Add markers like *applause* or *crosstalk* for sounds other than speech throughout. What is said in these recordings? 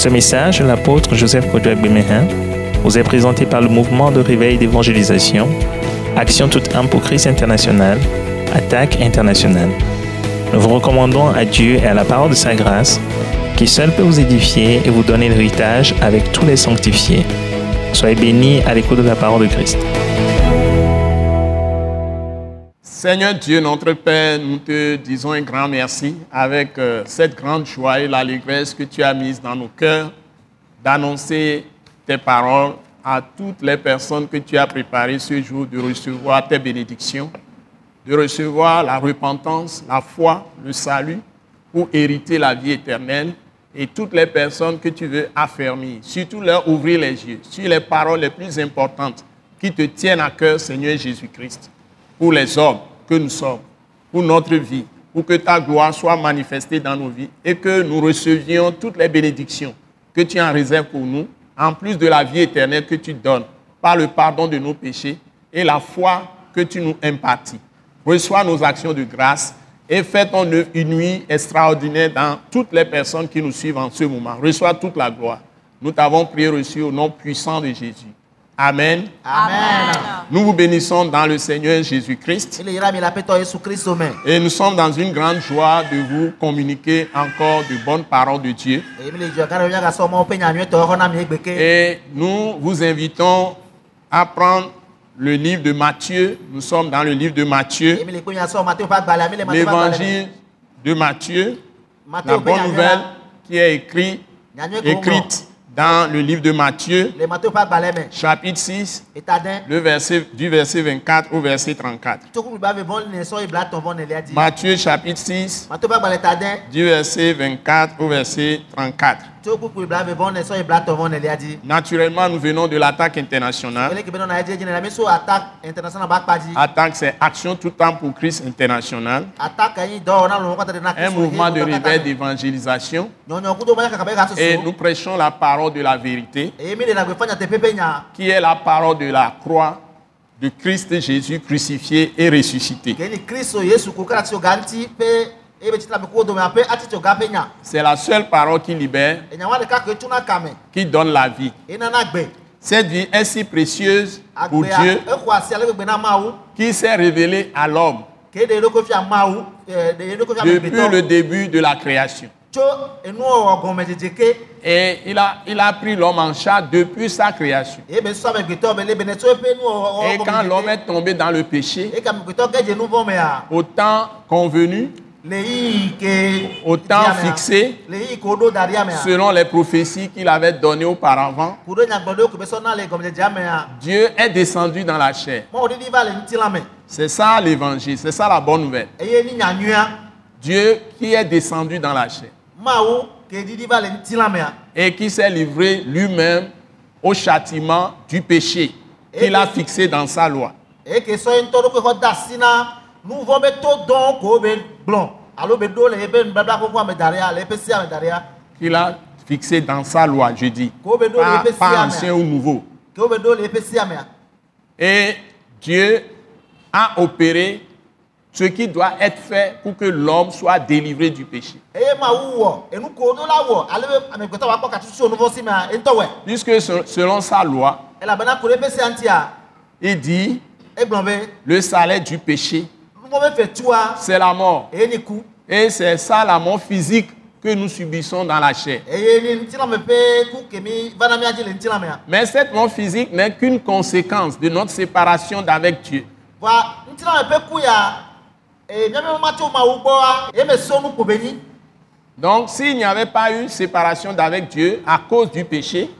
Ce message, l'apôtre Joseph Kodouak Bemehin, vous est présenté par le mouvement de réveil d'évangélisation, Action toute âme pour Christ international, Attaque internationale. Nous vous recommandons à Dieu et à la parole de sa grâce, qui seul peut vous édifier et vous donner l'héritage avec tous les sanctifiés. Soyez bénis à l'écoute de la parole de Christ. Seigneur Dieu, notre Père, nous te disons un grand merci avec euh, cette grande joie et l'allégresse que tu as mise dans nos cœurs d'annoncer tes paroles à toutes les personnes que tu as préparées ce jour de recevoir tes bénédictions, de recevoir la repentance, la foi, le salut pour hériter la vie éternelle et toutes les personnes que tu veux affermir, surtout leur ouvrir les yeux sur les paroles les plus importantes qui te tiennent à cœur, Seigneur Jésus-Christ, pour les hommes que nous sommes, pour notre vie, pour que ta gloire soit manifestée dans nos vies et que nous recevions toutes les bénédictions que tu en réserves pour nous, en plus de la vie éternelle que tu donnes par le pardon de nos péchés et la foi que tu nous impartis. Reçois nos actions de grâce et fais ton œuvre une nuit extraordinaire dans toutes les personnes qui nous suivent en ce moment. Reçois toute la gloire. Nous t'avons prié reçu au nom puissant de Jésus. Amen. Amen. Nous vous bénissons dans le Seigneur Jésus-Christ. Et nous sommes dans une grande joie de vous communiquer encore de bonnes paroles de Dieu. Et nous vous invitons à prendre le livre de Matthieu. Nous sommes dans le livre de Matthieu, l'évangile de Matthieu, la bonne nouvelle la qui est écrite, écrite dans le livre de Matthieu, chapitre 6, Eta ɖe. le verset, du verset 24 au verset 34. Tso kuku ba ve vɔ ne sɔ ibla tɔn vɔ nelia di. Matthieu chapitre 6, Mateo ƒe agbalẽ ta ɖe. du verset 24 au verset 34. Naturellement, nous venons de l'attaque internationale. Attaque c'est Action tout temps pour Christ international. Un mouvement de réveil d'évangélisation. Et nous prêchons la parole de la vérité, qui est la parole de la croix de Christ Jésus crucifié et ressuscité. C'est la seule parole qui libère, kame. qui donne la vie. gbe. Cette vie est si précieuse pour Dieu mawu qui s'est révélée à l'homme depuis le début de la création. Et il a, il a pris l'homme en charge depuis sa création. Et quand l'homme est tombé dans le péché, au temps convenu, Au temps fixé, selon les prophéties qu'il avait données auparavant, Dieu est descendu dans la chair. C'est ça l'évangile, c'est ça la bonne nouvelle. Dieu qui est descendu dans la chair. Et qui s'est livré lui-même au châtiment du péché qu'il a fixé dans sa loi. Ɖea Qu'il a fixé dans sa loi, je dis. Pas, pas ancien ou nouveau. Et Dieu a opéré ce qui doit être fait pour que l'homme soit délivré du péché. Puisque se- selon sa loi, ŋutia il dit be. le salaire du péché, c'est la mort. Et c'est ça la mort physique que nous subissons dans la chair. mea Mais cette mort physique n'est qu'une conséquence de notre séparation d'avec Dieu. Donc s'il n'y avait pas eu séparation d'avec Dieu à cause du péché,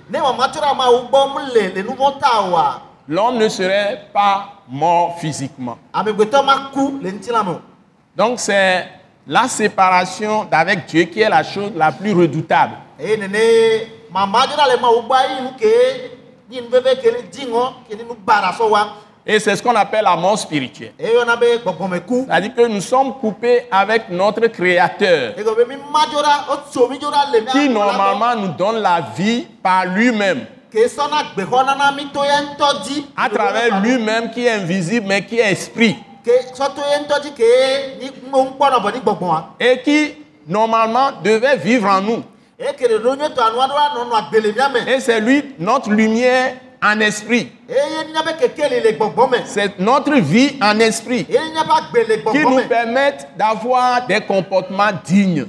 l'homme ne serait pas mort physiquement. Donc c'est la séparation d'avec Dieu qui est la chose la plus redoutable. Et c'est ce qu'on appelle la mort spirituelle. C'est-à-dire que nous sommes coupés avec notre Créateur qui normalement nous donne la vie par lui-même, à travers lui-même qui est invisible mais qui est esprit. et qui normalement devait vivre en nous. me Et c'est lui, notre lumière en esprit. me C'est notre vie en esprit le qui nous me permettent d'avoir des comportements dignes.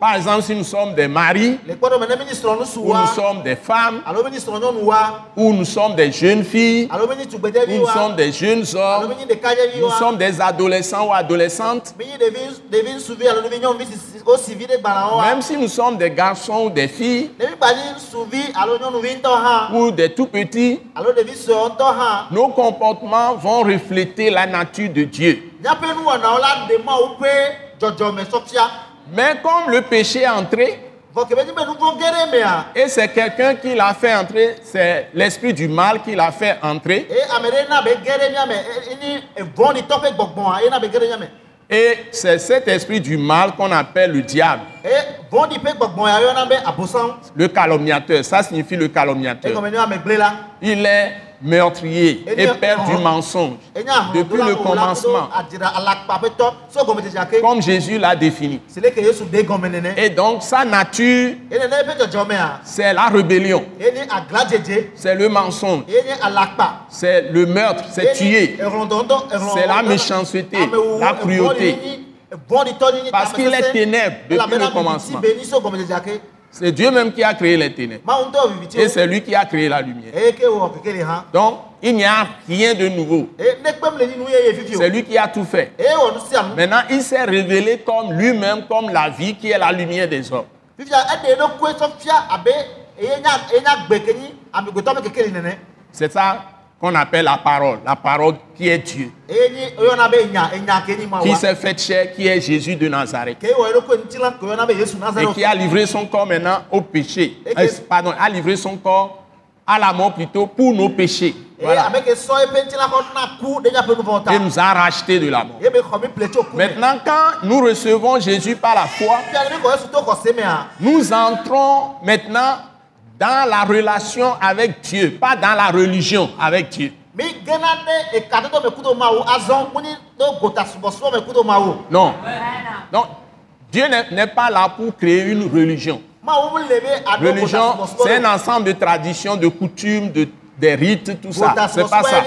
Par exemple, si nous sommes des maris, ou nous sommes des femmes, srɔ̃nyɔnuwoa ou nous sommes des jeunes filles, ou nous tugbedeviwoa sommes des jeunes hommes, ɖekadzeviwoa nous sommes des adolescents ou adolescentes, même si nous sommes des garçons ou des filles, ou des tout petits, nos comportements vont refléter la nature de Dieu. Mais comme le péché est entré, mea et c'est quelqu'un qui l'a fait entrer, c'est l'esprit du mal qui l'a fait entrer, et c'est cet esprit du mal qu'on appelle le diable, be abosam le calomniateur. Ça signifie le calomniateur. Il est meurtrier et père du mensonge depuis le commencement, comme Jésus l'a défini. Et donc sa nature, dzɔdzɔmea c'est la rébellion, c'est le mensonge, c'est le meurtre, c'est tuer. C'est la méchanceté, la cruauté. Parce qu'il est ténèbres depuis le commencement. C'est Dieu même qui a créé les ténèbres. viviti Et c'est lui qui a créé la lumière. hã Donc, il n'y a rien de nouveau. fifi o C'est lui qui a tout fait. nu Maintenant, il s'est révélé comme lui-même, comme la vie qui est la lumière des hommes. C'est ça qu'on appelle la parole, la parole qui est Dieu, nyi qui s'est fait chair, qui est Jésus de Nazareth, et qui a livré son corps maintenant au péché. Euh, pardon, a livré son corps à la mort plutôt pour nos péchés. Voilà. Et nous a rachetés de la mort. Maintenant, quand nous recevons Jésus par la foi, mea nous entrons maintenant dans la relation avec Dieu, pas dans la religion avec Dieu. Non. Donc, Dieu n'est n'est pas là pour créer une religion. Religion, c'est un ensemble de traditions, de coutumes, de, des rites, tout ça. C'est pas ça.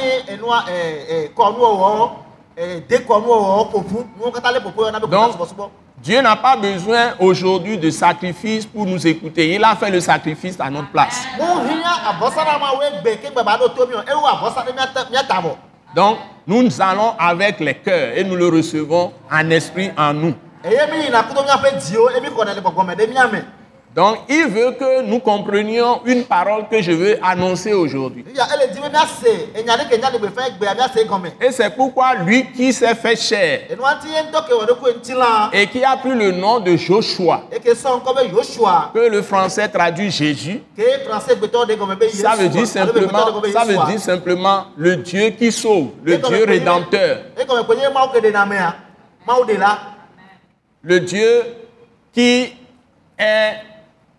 Donc, subɔsubɔ Dieu n'a pas besoin aujourd'hui de sacrifice pour nous écouter. Il a fait le sacrifice à notre place. Donc, nous nous allons avec les cœurs et nous le recevons en esprit en nous. Donc, il veut que nous comprenions une parole que je veux annoncer aujourd'hui. Et c'est pourquoi lui qui s'est fait chair et qui a pris le nom de Joshua, que le français traduit Jésus, ça veut dire simplement, ça veut dire simplement le Dieu qui sauve, le Dieu rédempteur, le Dieu qui est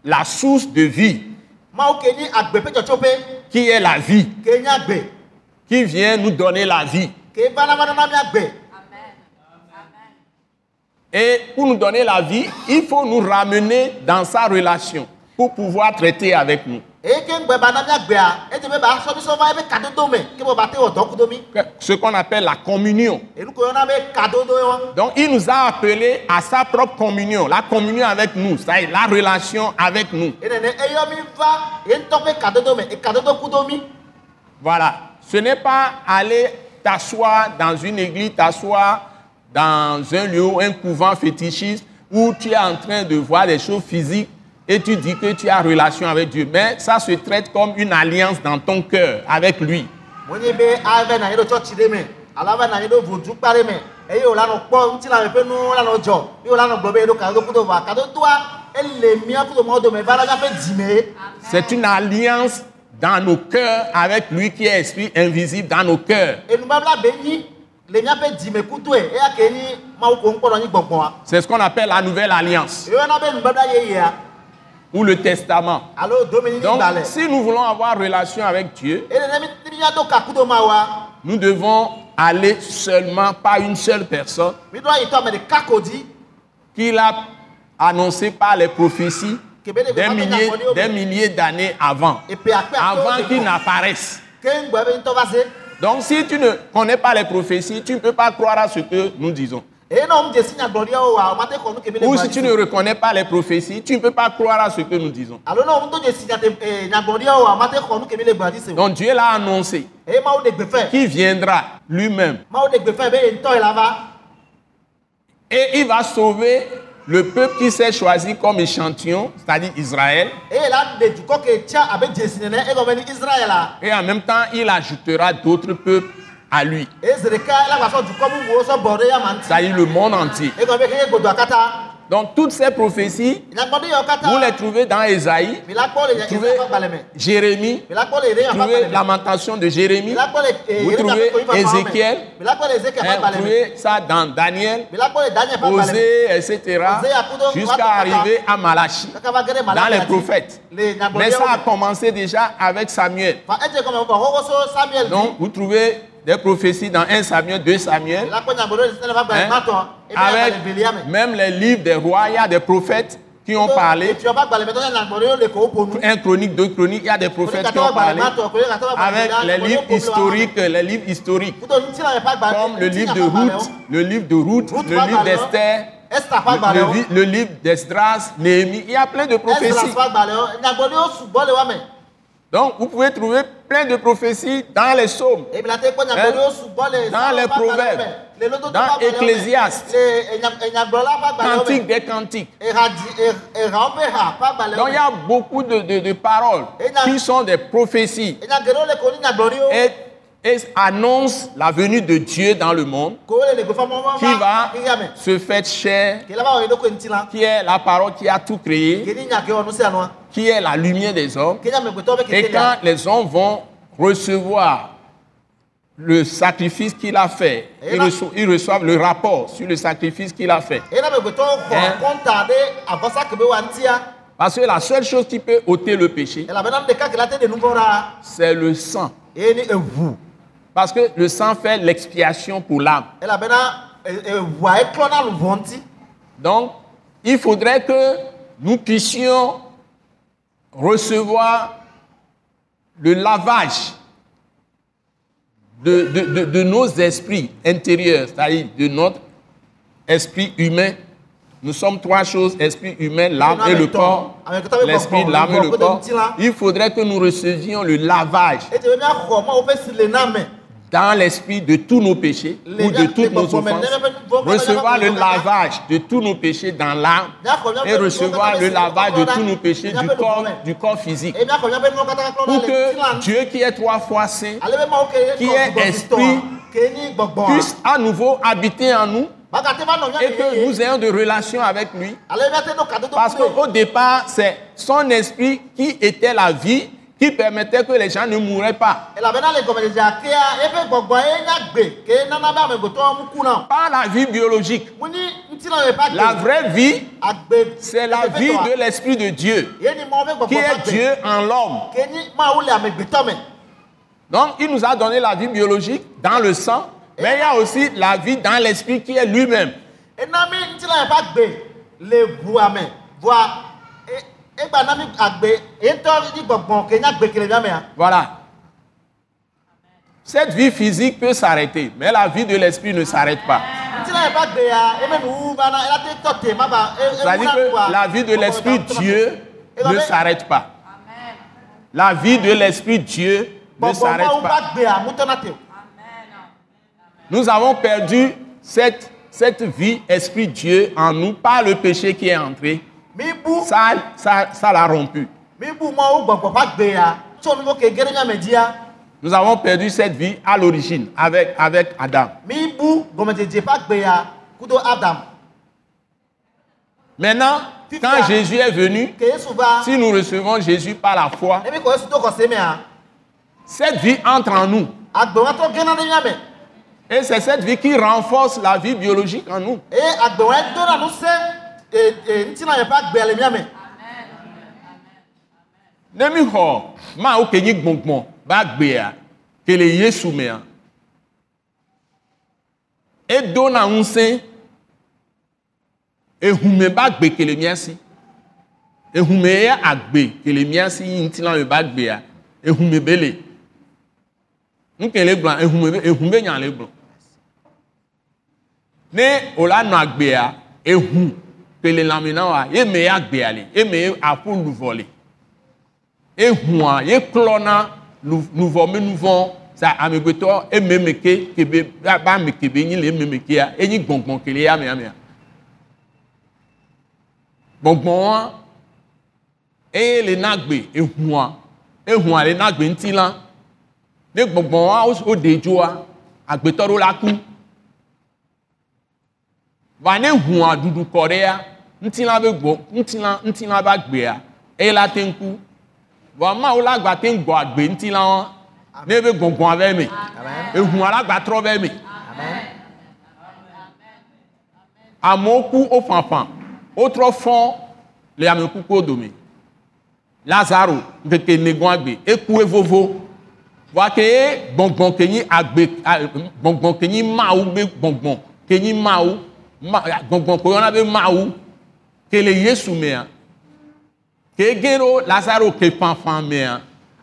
la source de vie, qui est la vie, qui vient nous donner la vie. Et pour nous donner la vie, il faut nous ramener dans sa relation pour pouvoir traiter avec nous. Ce qu'on appelle la communion. Donc il nous a appelés à sa propre communion, la communion avec nous, c'est-à-dire la relation avec nous. Voilà. Ce n'est pas aller t'asseoir dans une église, t'asseoir dans un lieu, un couvent fétichiste où tu es en train de voir des choses physiques et tu dis que tu as relation avec Dieu. Mais ça se traite comme une alliance dans ton cœur avec lui. C'est une alliance dans nos cœurs avec lui qui est esprit invisible dans nos cœurs. nyi gbɔgbɔa C'est ce qu'on appelle la nouvelle alliance ou le testament. Donc, si nous voulons avoir relation avec Dieu, nous devons aller seulement, pas une seule personne, qu'il a annoncé par les prophéties des milliers, des milliers d'années avant, avant qu'il n'apparaisse. Donc si tu ne connais pas les prophéties, tu ne peux pas croire à ce que nous disons. Ou si tu ne reconnais pas les prophéties, tu ne peux pas croire à ce que nous disons. eh. Donc Dieu l'a annoncé qu'il viendra lui-même Mawu ɖe gbe fɛ be ye ŋutɔ yi la va. et il va sauver le peuple qui s'est choisi comme échantillon, c'est-à-dire Israël. Et en même temps, il ajoutera d'autres peuples à lui, c'est-à-dire le monde entier. Donc toutes ces prophéties, vous les trouvez dans Ésaïe, trouvez. Jérémie, trouvez. Lamentation de Jérémie, Vous trouvez. Ézéchiel, hein, vous trouvez ça dans Daniel. Osée, etc., jusqu'à arriver à ɖe dans les prophètes. Mais ça a me. commencé déjà avec Samuel. So Samuel dzi. Donc, vous trouvez des prophéties dans 1 Samuel, 2 Samuel, hein, avec même les livres des rois, il y a des prophètes qui ont parlé. Un chronique, deux chroniques, il y a des prophètes qui ont parlé. Avec les livres historiques, les livres historiques, comme le livre de Ruth, le livre de Ruth, le livre d'Esther, le, livre d'Esdras, Néhémie. Il y a plein de prophéties. me. Donc, vous pouvez trouver plein de prophéties dans les psaumes, le Dans les proverbes. Dans. Ecclésiaste. Cantiques des cantiques. Donc, il y a beaucoup de, de- de paroles qui sont des prophéties et, et annoncent la venue de Dieu dans le monde qui va se faire chair, qui est la parole qui a tout créé, qui est la lumière des hommes. Et quand les hommes vont recevoir le sacrifice qu'il a fait, ils, là- reço- ils reçoivent le rapport sur le sacrifice qu'il a fait. Hein? ŋutia. Parce que la seule chose qui peut ôter le péché, c'est le sang. Parce que le sang fait l'expiation pour l'âme. Donc, il faudrait que nous puissions recevoir le lavage de, de- de- de nos esprits intérieurs, c'est-à-dire de notre esprit humain. Nous sommes trois choses, esprit humain, l'âme et le corps. L'esprit, l'âme et le corps. Il faudrait que nous recevions le lavage Dans l'esprit de tous nos péchés ou de toutes nos offenses. Recevoir le lavage de tous nos péchés dans l'âme et recevoir le lavage de tous nos péchés du corps, du corps physique. Pour que. Dieu qui est trois fois saint Qui est esprit, gbɔgbɔa. puisse à nouveau habiter en nous nɔ et que yeye. nous ayons de relations avec lui. Parce qu'au départ, c'est son esprit qui était la vie qui permettait que les gens ne mouraient pas. Pas la vie biologique. La vraie vie, c'est la vie de l'esprit de Dieu, qui est Dieu en l'homme. Donc, il nous a donné la vie biologique dans le sang, mais il y a aussi la vie dans l'esprit qui est lui-même. Voilà. Cette vie physique peut s'arrêter, mais la vie de l'esprit ne s'arrête pas. C'est-à-dire que la vie de l'esprit Dieu ne s'arrête pas. La vie de l'esprit Dieu ne s'arrête pas. Nous avons perdu cette, cette vie esprit Dieu en nous par le péché qui est entré. Ça, ça, ça l'a rompu. Nous avons perdu cette vie à l'origine avec, avec Adam. Maintenant, quand Jésus est venu, si nous recevons Jésus par la foi, mea cette vie entre en nous. Et c'est cette vie qui renforce la vie biologique en nous. Eye agbewa dona nu se e e ŋutilã me ƒe agbea le mia me Ne mi xɔ mawo ke nyi gbɔngbɔn ba gbea ke le Yesu mea, edona ŋusẽ ehume ba gbe kele mía si. Ehume ye agbe kele mía si yi ŋuti la me ba gbea ehume be le. Nkele gblɔ ehume be ehume be nya le gblɔ. Ne o la nɔ agbea ehu kele lãme na wa ye me ye agbea le ye me ye aƒu luvɔ le ehua ye klɔna lu- luvɔmenuvɔ sa amegbetɔ ememe ke kebe ba ame kebe nyi le ememe kea enyi gbɔngbɔn kele ya me amea gbɔngbɔn eye le na gbe ehua ehua le na gbe ŋuti la. Ne gbɔngbɔn wa wo- ɖe dzoa agbetɔ ɖewo la ku. Va ne hua ɖuɖu kɔ ɖea ŋutilã be gbɔ ŋutilã ŋutilã be agbea eye la te ŋu ku vɔ mawo la gba te ŋu gbɔ agbe ŋutilã wa ne be gbɔngbɔn bɛ me Amen. ehua la gba trɔ bɛ me amewo ku wo ƒaƒã wotrɔ fɔ le amekukuwo dome lazaro ŋkeke negɔn agbe eku evovo. Vɔa ke ye gbɔngbɔn ke nyi agbe gbɔngbɔn ke nyi mawu be gbɔngbɔn ke nyi mawu ma gbɔngbɔn ko yɔna be mawu ke le yesu mea. Ke ge ɖo lazaro ke ƒaƒã mea.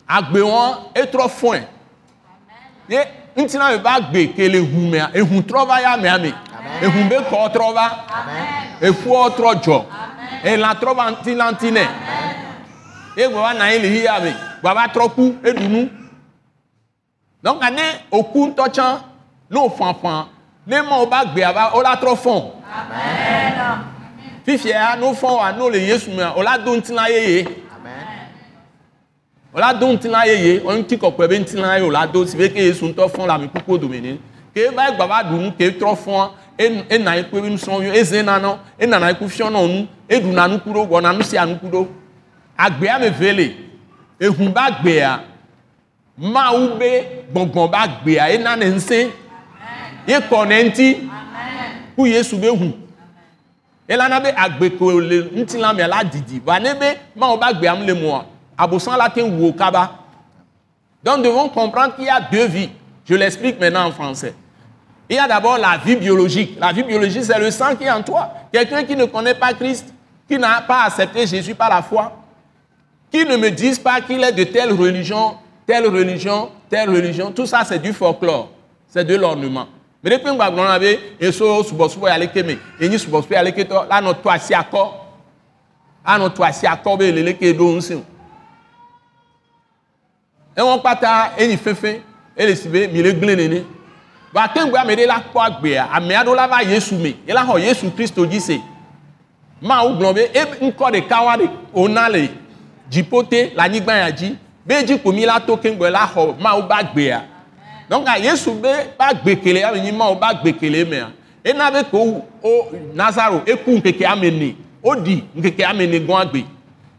Agbe wɔn etrɔ fɔe ye ŋutina me ba gbe ke le hu mea. Ehu trɔ va ya mea me ehu be kɔ trɔ va. Eƒuɔ trɔ dzɔ elã trɔ va ŋutilanti nɛ ye gbɔ va na anyi le hiya me gbɔ va trɔ ku donc ne oku ŋutɔ tsã ne o ƒaƒã ne ma wo ba gbea va o la trɔ fɔn fifia ne o fɔn wa ne o le yesu mea. O la do ŋutilã yeye. Amen. o la do ŋutilã yeye. O ŋuti kɔkɔe be ŋutilã ye o la do si be ke yesu ŋutɔ fɔn le amekukuwo dome ne ke va gba va ɖu nu ke trɔ fɔn en- ena anyi kpe be nusrɔ̃viwo eze nanɔ enana anyi ku fiɔnɔ nu eɖuna nuku ɖo wɔna nu sia nuku ɖo agbea me ve le ehu ba gbea mawu be gbɔngbɔn ba gbea ena ne ŋusẽ ye kɔ ne ŋuti ku yesu be hu elana be agbe ko le ŋutilã mea la didi. Va ne be mawo ba gbea mu le donc nous devons comprendre qu'il y a deux vies. Je l'explique maintenant en français. Il y a d'abord la vie biologique. La vie biologique c'est le sang qui est en toi. Quelqu'un qui ne connaît pas Christ qui n'a pas accepté Jésus par la foi qui ne me disent pas qu'il est de telle religion, telle religion, telle religion, tout ça c'est du folklore, c'est de l'ornement. Mais depuis que nous avons et so subɔsubɔ yale ke me, enyi subɔsubɔ yale ke tɔ, la nɔ to asi akɔ, la nɔ to asi akɔ be lele ke ɖo ŋusẽ o. Ewɔn kpata enyi fefe, ele si be mi le gblẽ nene. Va te ŋgbe ame ɖe la kpɔ agbea, ame aɖewo la va Yesu me, ye la xɔ Yesu Kristo dzi se. Mawu gblɔ be e ŋkɔ ɖeka wa ɖe wòna le dziƒo te le anyigba ya dzi be edzi ko mi la to keŋgbɔ la xɔ mawu ba donc a yesu be ba gbe kele ya nyi mawu ba gbe kele mea ena be ko o nazaro eku nkeke ame ne o ɖi nkeke ame ne gɔn agbe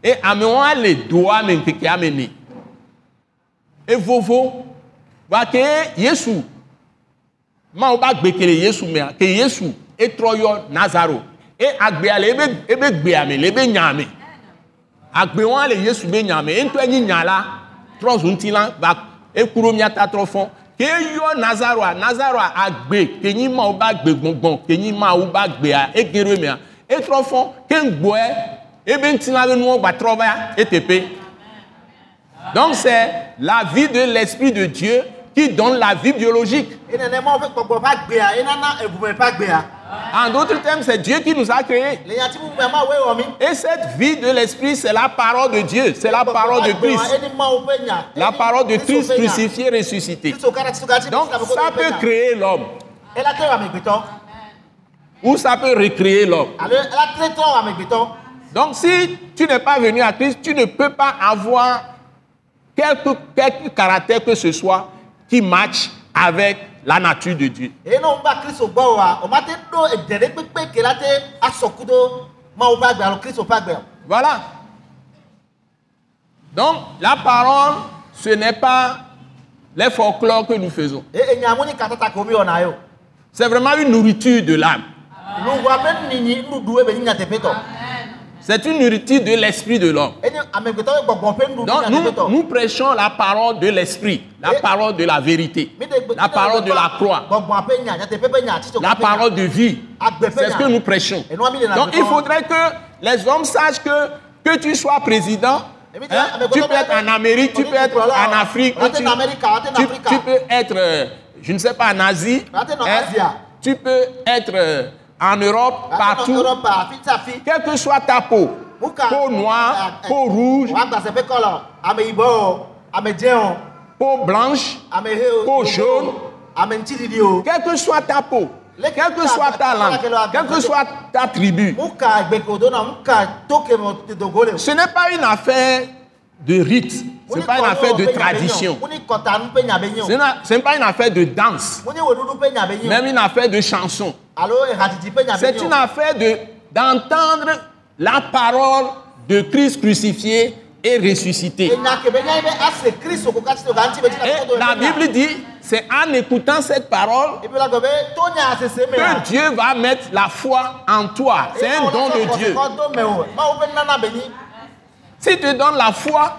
e amewo le doa me nkeke ame ne evovo va ke yesu mawu ba gbe kele yesu mea ke yesu etrɔ yɔ nazaro. E agbea le ebe ebe gbea me le ebe nya me agbe wɔn le yesu be nya me eŋutɔ enyi nya la trɔ zu ŋuti la va eku ɖo miata trɔ fɔ ke eyɔ nazaroa nazaroa agbe ke nyi mawo ba gbe gbɔngbɔn ke nyi mawo ba gbea ege ɖo emea etrɔ fɔ ebe ŋuti la be nuwo gba trɔ va eteƒe donc c'est la vie de l'esprit de Dieu qui donne la vie biologique En d'autres termes c'est Dieu qui nous a créés mi. et cette vie de l'esprit c'est la parole de Dieu c'est la parole de Christ. La parole de Christ crucifié, ressuscité. Donc ça peut créer l'homme ou ça peut recréer l'homme. Donc si tu n'es pas venu à Christ, tu ne peux pas avoir quelque, quelque caractère que ce soit qui matche avec la nature de Dieu. Voilà. Donc la parole, ce n'est pas les folklores que nous faisons. C'est vraiment une nourriture de l'âme. C'est une nourriture de l'esprit de l'homme. Donc nous, prêchons la parole de l'esprit, la parole de la vérité, la parole de la croix, la parole de vie. Ƒe C'est ce que nous prêchons. Donc il faudrait que les hommes sachent que que tu sois président, hein, tu gbɔdɔ peux être en Amérique, tu peux être en Afrique, tu, peux être, euh, je ne sais pas, en Asie, hein, tu peux être euh, en Europe, na partout, quelle que soit ta peau, peau noire, eh, eh, peau rouge, peau blanche, Peau jaune. quelle que soit ta peau, quelle que soit ta langue, quelle que soit ta tribu, ce n'est pas une affaire de rite, ce n'est pas une affaire de tradition, ce n'est pas une affaire de danse, même une affaire de chanson. C'est une affaire de d'entendre la parole de Christ crucifié et ressuscité. Et kɔtɔ la Bible dit, c'est en écoutant cette parole me que Dieu va mettre la foi en toi. C'est un don de Dieu. Kɔdo me o. Mawu ƒe nana be nyi. S'il te donne la foi,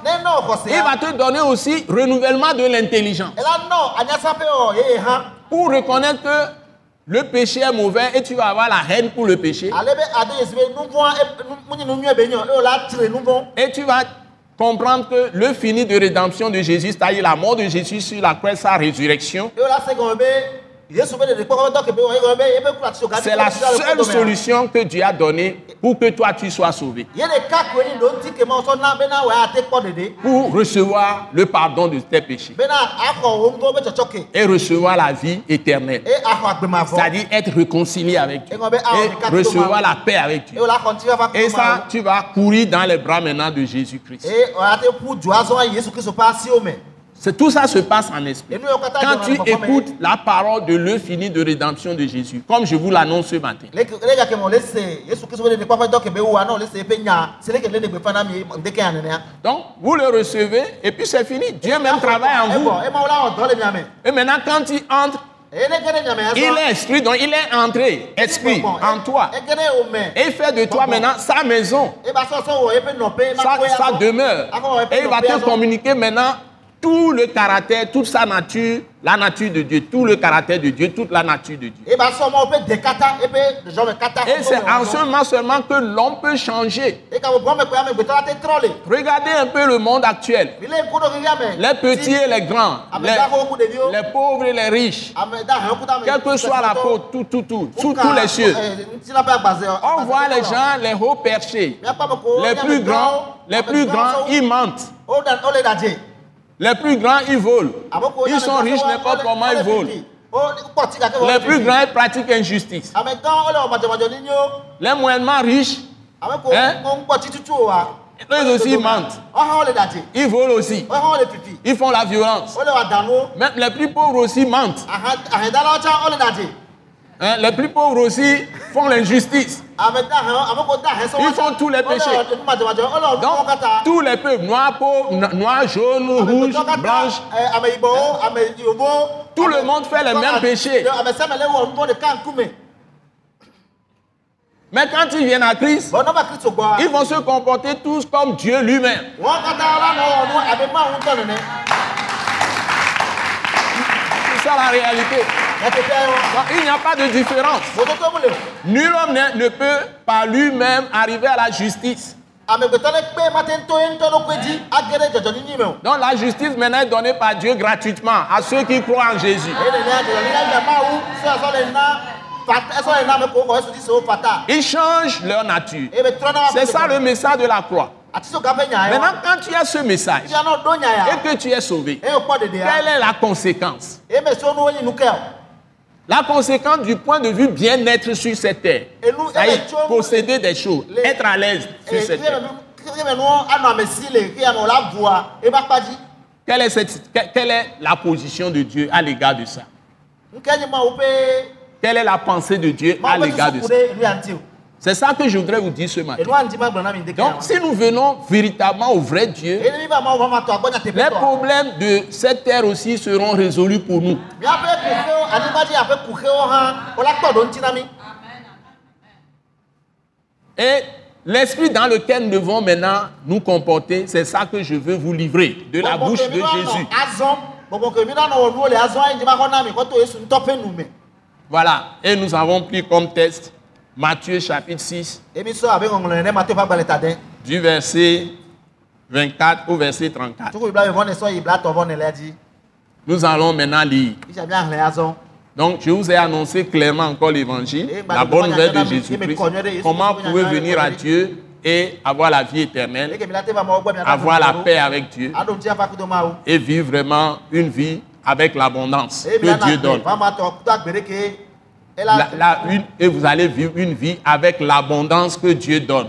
il va te donner aussi renouvellement de l'intelligence Ela nɔ anyasaƒe o yeye hã. pour reconnaître que le péché est mauvais et tu vas avoir la haine pour le péché. Et tu vas comprendre que le fini de rédemption de Jésus, c'est-à-dire la mort de Jésus sur la croix, sa résurrection, c'est la seule solution que Dieu a donnée pour que toi tu sois sauvé, pour recevoir le pardon de tes péchés et recevoir la vie éternelle, c'est-à-dire être réconcilié avec Dieu et recevoir la paix avec Dieu. Et ça, tu vas courir dans les bras maintenant de Jésus-Christ. C'est tout ça se passe en esprit. Quand tu écoutes la parole de l'œuvre de rédemption de Jésus, comme je vous l'annonce ce matin, donc vous le recevez et puis c'est fini. Dieu même travaille en vous. Et maintenant, quand il entre, eye ne ge ɖe nya me il azɔ est esprit, donc il est entré, esprit, en toi. Et fait de toi maintenant sa maison, sa, sa demeure. Et il va te communiquer maintenant tout le caractère, toute sa nature, la nature de Dieu, tout le caractère de Dieu, toute la nature de Dieu. Et c'est en ce moment seulement que l'homme peut changer. Regardez un peu le monde actuel. Les petits et les grands, ame les, pauvres et les riches, me quelle que soit la peau, tout, tout, tout, sous tous les cieux. agbaze On voit les gens, les hauts perchés, les plus grands, les plus grands, ils mentent. Les plus grands, ils volent. Ils sont riches, n'importe comment ils volent. Les le plus grands, ils pratiquent injustice. Les moyennement riches, Hein? eux aussi ils mentent. Ils volent aussi. Ils font la violence. Même les plus pauvres aussi mentent. Hein, Les plus pauvres aussi font l'injustice. sɔ Ils font tous les péchés. Donc, tous les peuples, noir, pauvre, no- noir, jaune, Ame rouge, gbetɔ katã, blanche, ɛ, ame yibɔwo ame yovowo Tout le monde fait les mêmes péchés. ŋkume mais quand ils viennent à Christ, ils vont se comporter tous comme Dieu lui-même. nene C'est ça la réalité. Il n'y a pas de différence. Nul homme ne, peut par lui-même arriver à la justice. Donc la justice maintenant est donnée par Dieu gratuitement à ceux qui croient en Jésus. Ils changent leur nature. C'est ça le message de la croix. Maintenant, quand tu as ce message et que tu es sauvé, quelle est la conséquence? La conséquence du point de vue bien-être sur cette terre, eh, posséder des choses, être à l'aise sur cette terre. kpa dzi Quelle est, cette- que- quelle est la position de Dieu à l'égard de ça? Quelle est la pensée de Dieu à l'égard de ça? C'est ça que je voudrais vous dire ce matin. Donc, si nous venons véritablement au vrai Dieu, les problèmes de cette terre aussi seront résolus pour nous. mi Et l'esprit dans lequel nous devons maintenant nous comporter, c'est ça que je veux vous livrer de la bouche de Jésus. Voilà. Et nous avons pris comme texte Matthieu chapitre 6, emi sɔ abe ŋɔŋlɔ ene mateo ƒe agbalẽ ta dɛ du verset 24 au verset 34. tsuku yibla yevɔ ne sɔ yibla tɔ vɔ ne lɛ dzi Nous allons maintenant lire. Donc, je vous ai annoncé clairement encore l'évangile, la bonne nouvelle de Jésus-Christ. Comment sont pouvez venir à Dieu et avoir la vie éternelle, avoir la paix avec Dieu. Wo et vivre vraiment une vie avec l'abondance que Dieu donne. Une- et vous allez vivre une vie avec l'abondance que Dieu donne.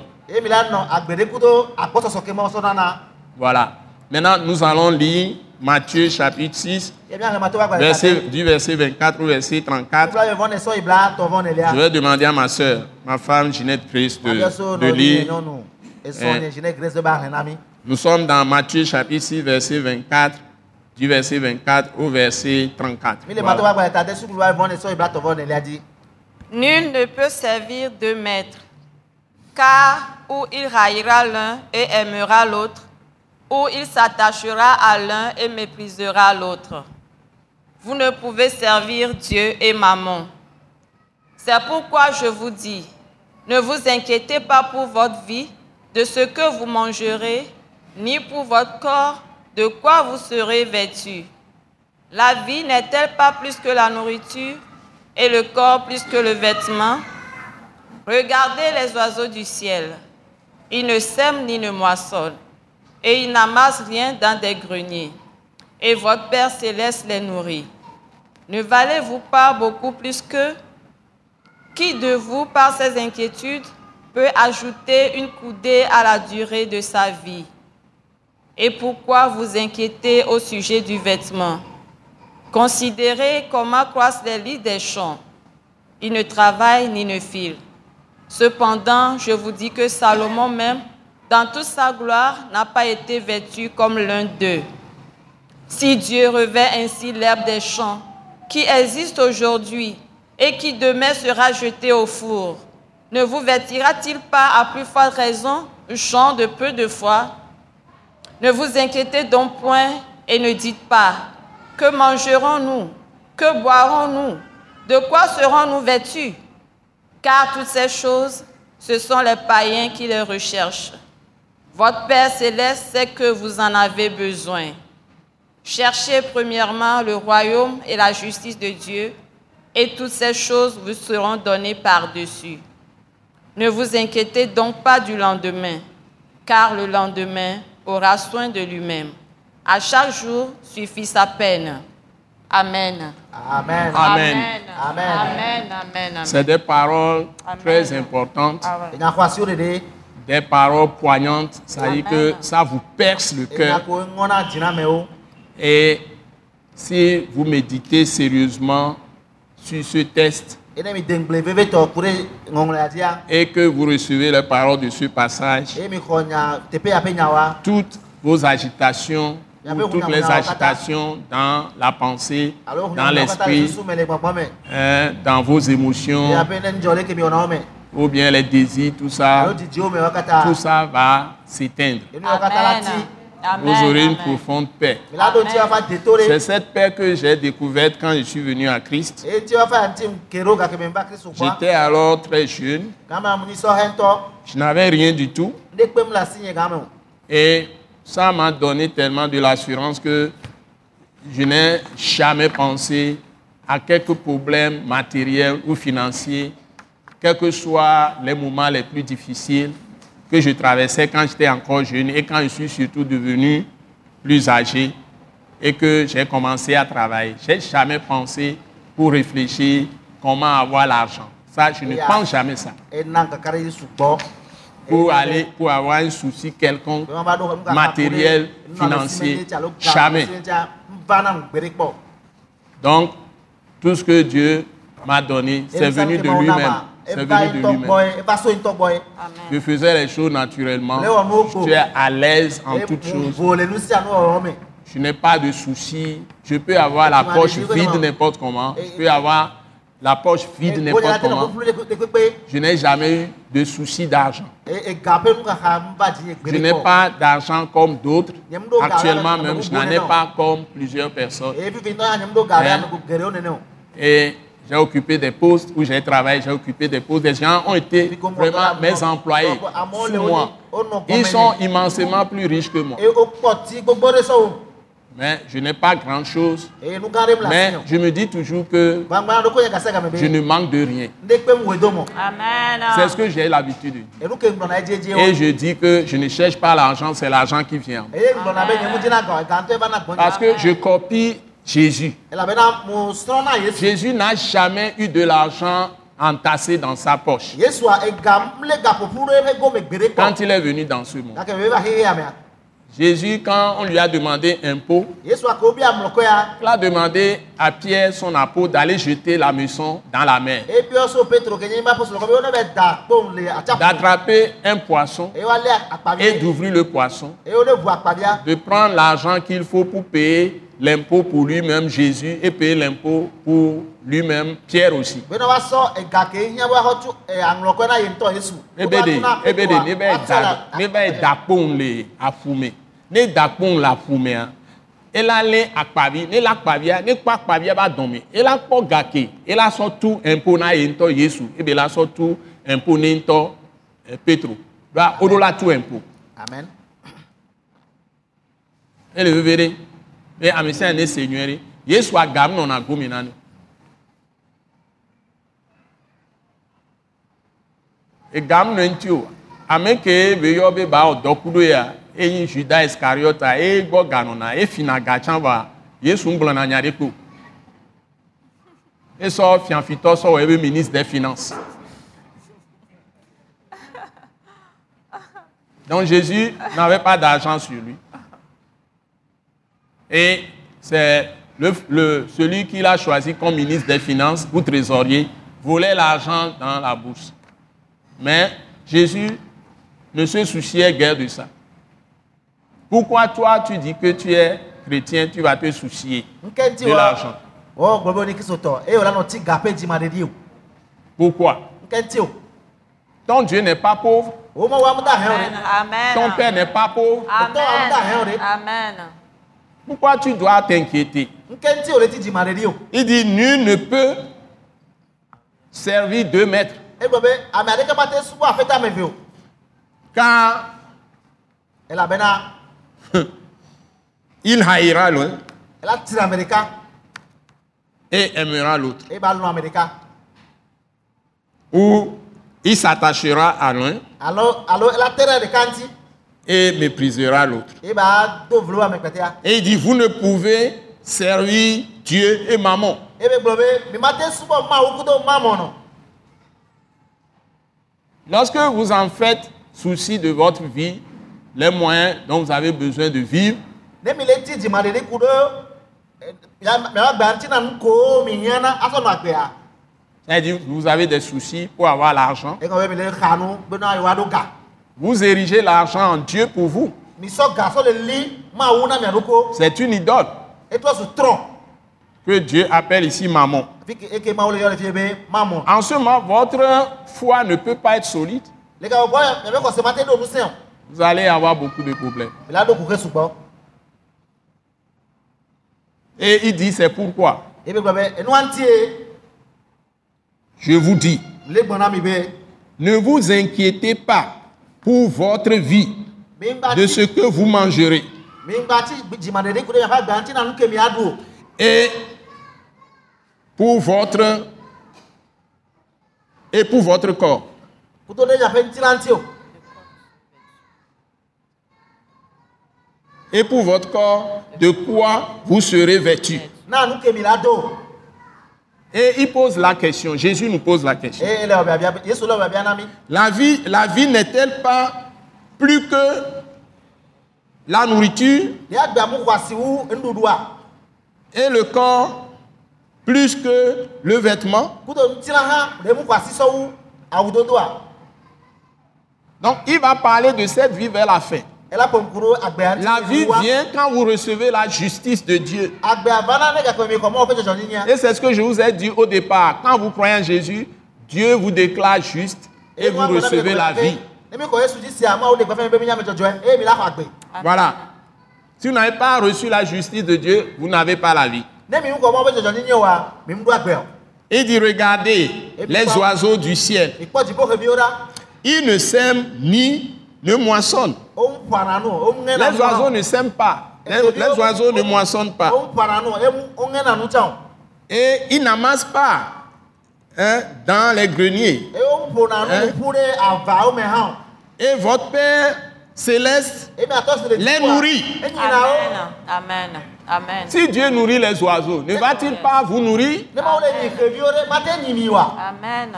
Voilà. Maintenant, nous allons lire Matthieu chapitre 6, ye mi ahlẽ mateo ƒe agbalẽ ta verset, dɛ du verset 24 au verset 34. yibla yevɔ ne sɔ yibla tɔ vɔ ne lia Je vais demander à ma soeur, ma femme Ginette Priest, de, lire. Eh. Nous sommes dans Matthieu chapitre 6, verset 24, du verset 24 au verset 34. mi le mateo ƒe Voilà. agbalẽ ta dɛ suku yibla yevɔ ne sɔ yibla tɔ vɔ ne lia dzi Nul ne peut servir deux maîtres, car ou il raillera l'un et aimera l'autre, ou il s'attachera à l'un et méprisera l'autre. Vous ne pouvez servir Dieu et Mammon. C'est pourquoi je vous dis, ne vous inquiétez pas pour votre vie, de ce que vous mangerez, ni pour votre corps, de quoi vous serez vêtus? La vie n'est-elle pas plus que la nourriture et le corps plus que le vêtement? Regardez les oiseaux du ciel. Ils ne sèment ni ne moissonnent, et ils n'amassent rien dans des greniers. Et votre Père céleste les nourrit. Ne valez-vous pas beaucoup plus qu'eux Qui de vous, par ses inquiétudes, peut ajouter une coudée à la durée de sa vie? Et pourquoi vous inquiétez au sujet du vêtement? Considérez comment croissent les lits des champs. Ils ne travaillent ni ne filent. Cependant, je vous dis que Salomon même, dans toute sa gloire, n'a pas été vêtu comme l'un d'eux. Si Dieu revêt ainsi l'herbe des champs, qui existe aujourd'hui et qui demain sera jetée au four, ne vous vêtira-t-il pas à plus forte raison, champ de peu de foi Ne vous inquiétez donc point et ne dites pas, que mangerons-nous Que boirons-nous De quoi serons-nous vêtus? Car toutes ces choses, ce sont les païens qui les recherchent. Votre Père céleste sait que vous en avez besoin. Cherchez premièrement le royaume et la justice de Dieu, et toutes ces choses vous seront données par-dessus. Ne vous inquiétez donc pas du lendemain, car le lendemain aura soin de lui-même. À chaque jour suffit sa peine. Amen. amen Amen. Amen. Amen. C'est des paroles Amen. très importantes, Ah des paroles poignantes, ça veut dire que ça vous perce le cœur. Et si vous méditez sérieusement sur ce test et que vous recevez les paroles de ce passage, toutes vos agitations, ou toutes les agitations dans la pensée, dans l'esprit, hein, dans vos émotions, ou bien les désirs, tout ça, tout ça va s'éteindre. Amen. Vous aurez une profonde paix. C'est cette paix que j'ai découverte quand je suis venu à Christ. J'étais alors très jeune, je n'avais rien du tout. Et ça m'a donné tellement de l'assurance que je n'ai jamais pensé à quelques problèmes matériels ou financiers, quels que soient les moments les plus difficiles que je traversais quand j'étais encore jeune et quand je suis surtout devenu plus âgé et que j'ai commencé à travailler. Je n'ai jamais pensé pour réfléchir comment avoir l'argent. Ça, je ne pense jamais ça. Pour aller, pour avoir un souci quelconque, matériel, financier, jamais. Donc, tout ce que Dieu m'a donné, c'est Enu venu de lui-même. Je faisais les choses naturellement. Je suis à l'aise en toutes choses. Je n'ai pas de soucis. Je peux avoir la poche vide n'importe comment. Je peux avoir la poche vide n'importe comment. Je n'ai jamais eu de souci d'argent. Je n'ai pas d'argent comme d'autres. Actuellement même, je n'en ai pas comme plusieurs personnes. Et j'ai occupé des postes où j'ai travaillé, j'ai occupé des postes. Les gens ont été vraiment mes employés sous moi. on- Ils on- sont immensément plus riches que moi. Mais je n'ai pas grand-chose. Mais je me dis toujours que je ne manque de rien. C'est ce que j'ai l'habitude de dire. Et o. je dis que je ne cherche pas l'argent, c'est l'argent qui vient. Parce que je copie Jésus. Jésus n'a jamais eu de l'argent entassé dans sa poche quand il est venu dans ce monde. Jésus, quand on lui a demandé impôt, ya. il a demandé à Pierre, son apôtre, d'aller jeter la maison dans la mer, d'attraper un poisson et d'ouvrir le poisson, de prendre l'argent qu'il faut pour payer l'impôt pour lui-même, Jésus, et payer l'impôt pour lui-même, Pierre aussi. Ela lé akpavi ne la akpavia ne kpɔ akpavia ba dɔn me ela kpɔ gake ela sɔ tu impôt na ye ŋutɔ yesu. Ebe la sɔ tu impôt ne ŋutɔ petro. Doa o ɖo la tu impôt Amen. ele veve ɖe be ame sia ne se nyuie ɖe yesu agam nɔna gome na ne egam nɔ eŋuti o. Ame ke be yɔ be ba wɔ dɔku ɖo ya eyi juda iskariota eye gbɔ ga nɔna efina gatsã va yesu ŋgblɔna nya ɖe kpo esɔ fiafitɔ ministre des finances donc jésus n'avait pas d'argent sur lui Et c'est le, le- celui qu'il a choisi comme ministre des Finances ou trésorier volait l'argent dans la bourse. Mais Jésus ne se souciait guère de ça. Pourquoi toi tu dis que tu es chrétien, tu vas te soucier de l'argent? Wa. O gblɔ be wo ni kristotɔ eye wòle anɔ ti ga ƒe dzimaɖeɖi o. Pourquoi? Ton Dieu n'est pas pauvre, Amen. Amen. ton Père n'est pas pauvre. Amen. Amen. Pourquoi tu dois t'inquiéter? Il dit, nul ne peut servir deux maîtres. O. Car *laughs* il haïra l'un et aimera l'autre. eye ba lɔ ame ɖeka. Ou il s'attachera à l'un et méprisera l'autre. eye ba do vlo ame kpɛtɛa. Et il dit, vous ne pouvez servir Dieu et maman. Nɔ. Lorsque vous en faites souci de votre vie, les moyens dont vous avez besoin de vivre, c'est-à-dire vous avez des soucis pour avoir l'argent, ga. vous érigez l'argent en Dieu pour vous. C'est une idole trɔ. que Dieu appelle ici maman. Be mamɔ. En ce moment, votre foi ne peut pas être solide. Vous allez avoir beaucoup de problèmes. Et il dit, c'est pourquoi? Ŋutie je vous dis, ne vous inquiétez pas pour votre vie de ce que vous mangerez. Et pour votre et pour votre corps. Et pour votre corps, de quoi vous serez vêtus. Et il pose la question, Jésus nous pose la question. La vie, la vie n'est-elle pas plus que la nourriture? Et le corps plus que le vêtement? Donc il va parler de cette vie vers la fin. La vie vient quand vous recevez la justice de Dieu. nyinya Et c'est ce que je vous ai dit au départ. Quand vous croyez en Jésus, Dieu vous déclare juste et vous recevez la vie. xɔ agbe Voilà. Si vous n'avez pas reçu la justice de Dieu, vous n'avez pas la vie. o Il dit, regardez les oiseaux du ciel. Ils ne sèment ni ne ŋena Les oiseaux ne sèment pas. Les, les oiseaux ne moissonnent pas. Et ils n'amassent pas hein, dans les greniers. ƒona Hein? Et votre Père céleste, le Les nourrit. Amen. Amen. Amen. si Dieu nourrit les oiseaux, ne va-t-il pas vous nourrir Amen.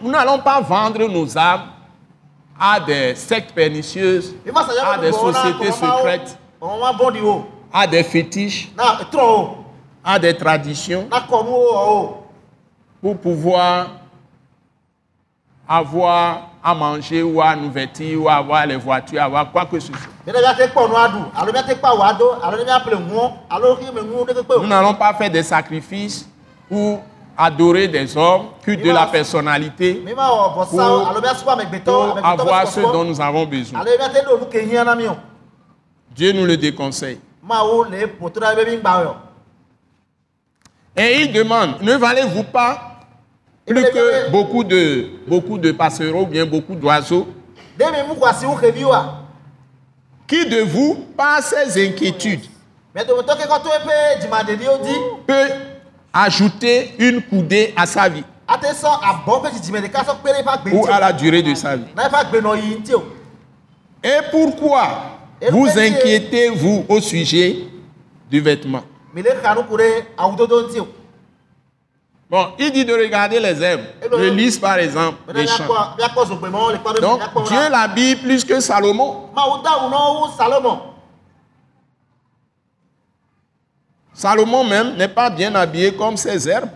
Nous n'allons pas vendre nos âmes à des sectes pernicieuses, à des sociétés secrètes, à des fétiches, à des traditions, pour pouvoir avoir à manger ou à nous vêtir ou à avoir les voitures, avoir quoi que ce soit. Nous n'allons pas faire des sacrifices ou adorer des hommes, culte de la personnalité, pour avoir ce dont nous avons besoin. Dieu nous le déconseille. Et il demande, ne valez-vous pas plus que beaucoup de, beaucoup de passereaux ou bien beaucoup d'oiseaux? Qui de vous, par ses inquiétudes, peut ajouter une coudée à sa vie. Ou à la durée de sa vie. Et pourquoi vous inquiétez-vous au sujet du vêtement? Le Bon, il dit de regarder les herbes. Je lis par exemple les champs. le Donc, Dieu l'habille plus que Salomon? Salomon même n'est pas bien habillé comme ses herbes.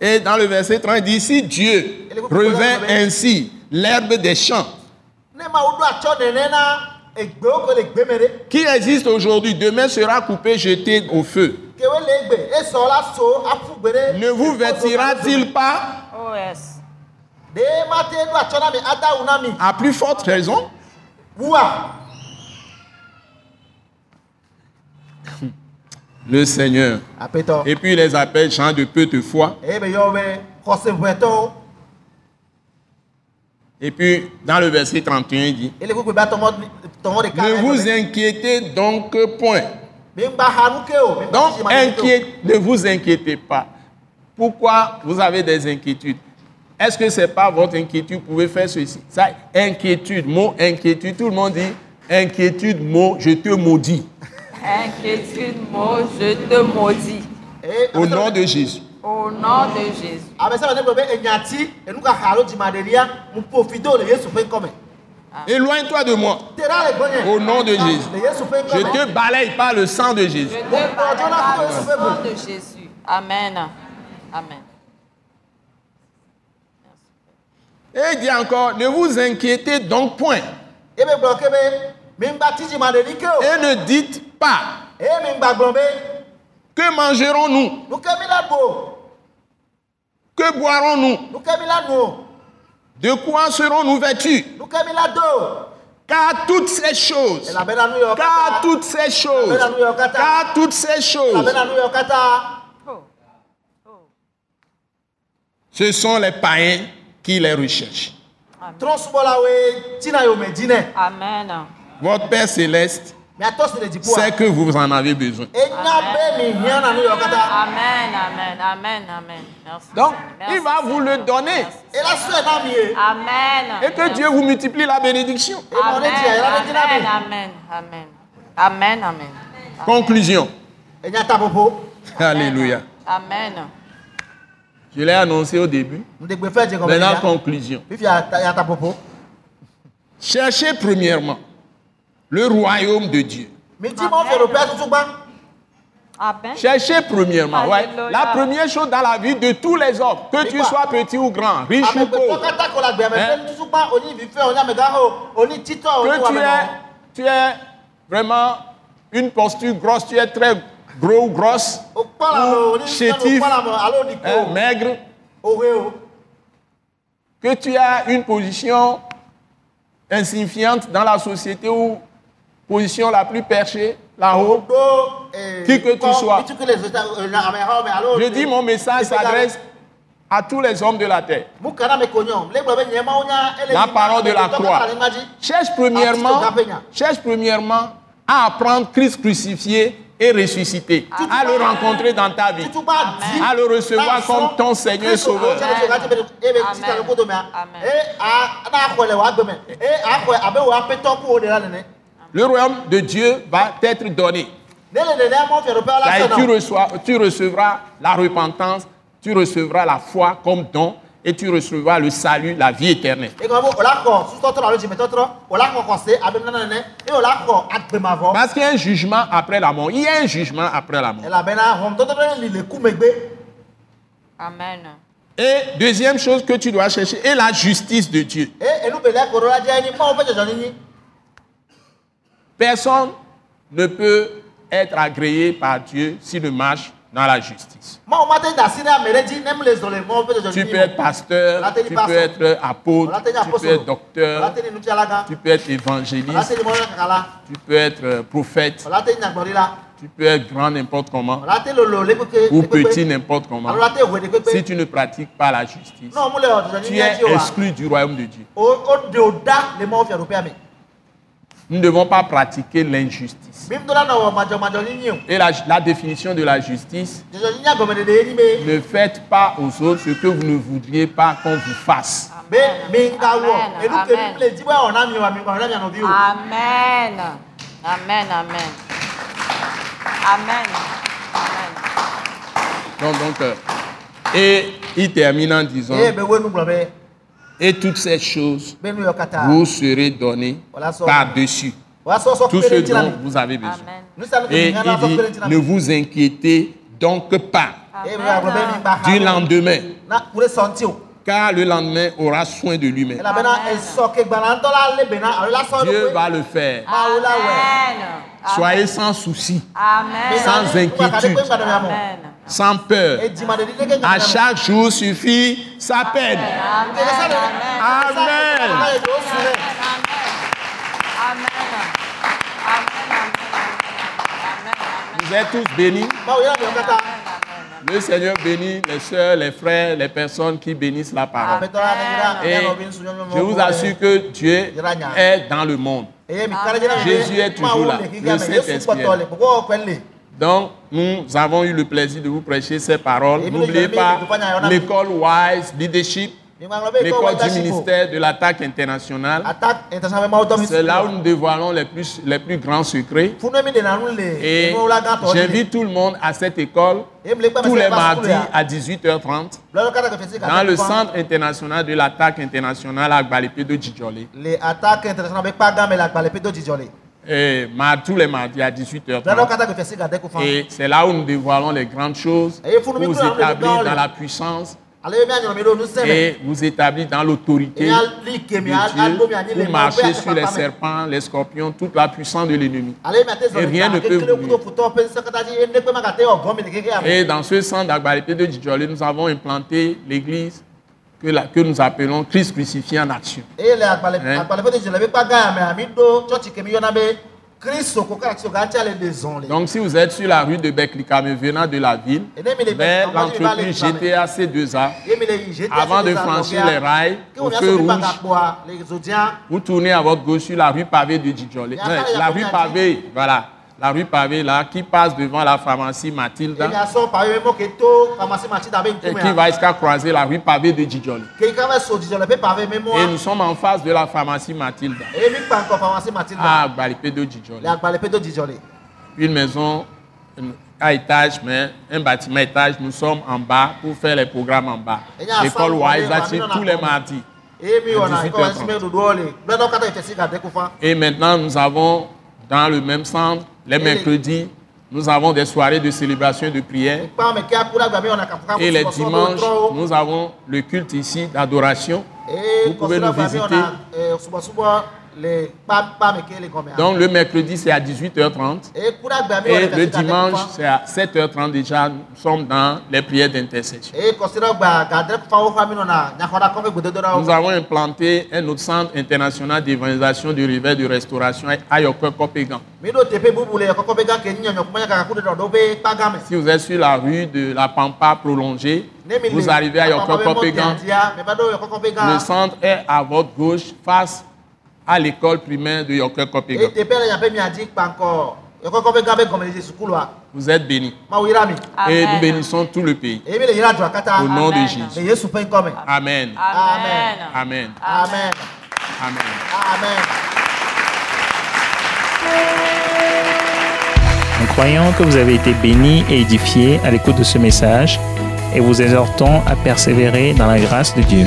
Et dans le verset 30, il dit, si Dieu revint ainsi l'herbe des champs, qui existe aujourd'hui, demain sera coupé, jeté au feu. Ne vous vêtira-t-il pas Oh yes. à plus forte raison Le Seigneur. Et puis il les appelle gens de peu de foi. eye be yɔwo be xɔseʋuɛtɔwo Et puis dans le verset 31, il dit, ele gbogbo be atɔmɔ tɔmɔ ɖeka ne vous be, inquiétez donc point. Donc, inquiet, ne vous inquiétez pas. Pourquoi vous avez des inquiétudes? Est-ce que ce n'est pas votre inquiétude? Vous pouvez faire ceci. Ça, inquiétude, mot inquiétude. Tout le monde dit inquiétude, mot, je te maudis. Inquiétude, mot, je te maudis. Au nom de Jésus. Au nom de Jésus. Éloigne-toi de moi. Au nom de Jésus. yesu ƒe Je te balaye par le sang de Jésus. Je te balaye par le sang de Jésus. Amen. Amen. Et il dit encore, ne vous inquiétez donc point. Et ne dites pas, be que mangerons-nous? Que boirons-nous? De quoi serons-nous vêtus? Car toutes ces choses Car toutes ces choses, car toutes ces choses, ce sont les païens qui les recherchent. Amen. Votre Père céleste sait que vous en avez besoin. Amen. Amen. Amen. Amen. Merci. Donc, Merci, il va vous le donner. Merci. Amen. Et que Dieu vous multiplie la bénédiction. Amen. Amen. Amen. Amen. Amen. Conclusion. Alléluia. Amen. Je l'ai annoncé au début. Maintenant, conclusion. Cherchez premièrement le royaume de Dieu. Amen. Cherchez premièrement. ouais. La première chose dans la vie de tous les hommes, que tu sois petit ou grand, riche ou pauvre, Hein? que tu es, nɔ tu es vraiment une posture grosse, tu es très gros ou grosse, ou chétif, hein, maigre, que tu as une position insignifiante dans la société ou position la plus perchée là-haut. eh, Qui que tu sois. Je dis mon message s'adresse à tous les hommes de la terre. La parole de la croix. Cherche premièrement, Ah, cherche premièrement à apprendre Christ crucifié et ressuscité, à le rencontrer dans ta vie, à le recevoir comme ton Seigneur et Sauveur. Le royaume de Dieu va t'être donné. Là, tu, reçois, tu recevras la repentance, tu recevras la foi comme don et tu recevras le salut, la vie éternelle. Parce qu'il y a un jugement après la mort. Il y a un jugement après la mort. Amen. Et deuxième chose que tu dois chercher est la justice de Dieu. Personne ne peut être agréé par Dieu s'il ne marche dans la justice. Tu peux être pasteur, tu peux être apôtre, tu peux être docteur, tu peux être évangéliste, tu peux être euh, prophète, tu peux être grand n'importe comment. Ou petit n'importe comment. Si tu ne pratiques pas la justice, tu es exclu du royaume de Dieu. Nous ne devons pas pratiquer l'injustice. Et la, la définition de la justice, ne faites pas aux autres ce que vous ne voudriez pas qu'on vous fasse. Amen. Amen. Amen. Amen. Amen. Donc, donc, euh, et il termine en disant, et toutes ces choses vous serez données par-dessus. Tout ce dont vous avez besoin. Amen. Et il dit, ne vous inquiétez donc pas du lendemain, car le lendemain aura soin de lui-même. Dieu va le faire. Amen. Soyez sans souci, Amen. sans inquiétude, Amen. Sans peur. À chaque jour suffit sa peine. Amen. Amen. Amen. Amen. Amen. Vous êtes tous bénis. Le Seigneur bénit les soeurs, les frères, les personnes qui bénissent la parole. Et je vous assure que Dieu est dans le monde. Jésus est toujours là. Le Saint-Esprit. Donc, nous avons eu le plaisir de vous prêcher ces paroles. N'oubliez pas l'école Wise Leadership, l'école du ministère de l'attaque internationale. C'est là où nous dévoilons les plus, les plus grands secrets. Et j'invite tout le monde à cette école tous les mardis à 18h30 dans le centre international de l'attaque internationale à Gbalépé de Djidjolé. Et tous les mardis à 18h30. lɔlɔ katã ke fiasi gade ko fan Et c'est là où nous dévoilons les grandes choses, nous vous établir dans la puissance et vous établir dans l'autorité de Dieu pour marcher sur les serpents, les scorpions, toute la puissance de l'ennemi. Et rien ne peut vous Et dans ce centre d'Agbalépé de Djidjolé, nous avons implanté l'église que, la- que nous appelons Christ crucifié en action. Hein? Donc si vous êtes sur la rue de Beklikame venant de la ville, vers l'entreprise gblame GTA C2A, ye mi le yi jete avant de franchir les rails au feu rouge, vous tournez à votre gauche sur la rue pavée de Djidjolé. La rue pavée, voilà. La rue pavée là, qui passe devant la pharmacie be et qui va jusqu'à croiser la rue pavée de me Et nous sommes en face de la pharmacie matsi à da Gbalipé de le Une maison à étage, mais un bâtiment à étage. Nous sommes en bas pour faire les programmes en bas. L'école Wise, là, tous les mardis. eye mi wɔna 18h30. ekɔ esi me ɖoɖoɔ le gblẽdɔ katã efesi gade ko fa Et maintenant, nous avons dans le même centre, les mercredis, nous avons des soirées de célébration et de prière. Et les dimanches, nous avons le culte ici d'adoration. vous pouvez nous visiter. Donc le mercredi, c'est à 18h30. eye ku ɖe agba mi Et le dimanche, c'est à 7h30 déjà. Nous sommes dans les prières d'intercession. Nous avons implanté un autre centre international d'évangélisation du réveil de restauration à Yoko me Si vous êtes sur la rue de la Pampa prolongée, vous arrivez à Yoko gã Le centre est à votre gauche, face à l'école primaire de sukulua Vous êtes bénis. mi Et nous Amen. bénissons tout le pays. Au nom de Amen. Jésus. Amen. Amen. Amen. amen Amen. amen. Nous croyons que vous avez été bénis et édifiés à l'écoute de ce message et vous exhortons à persévérer dans la grâce de Dieu.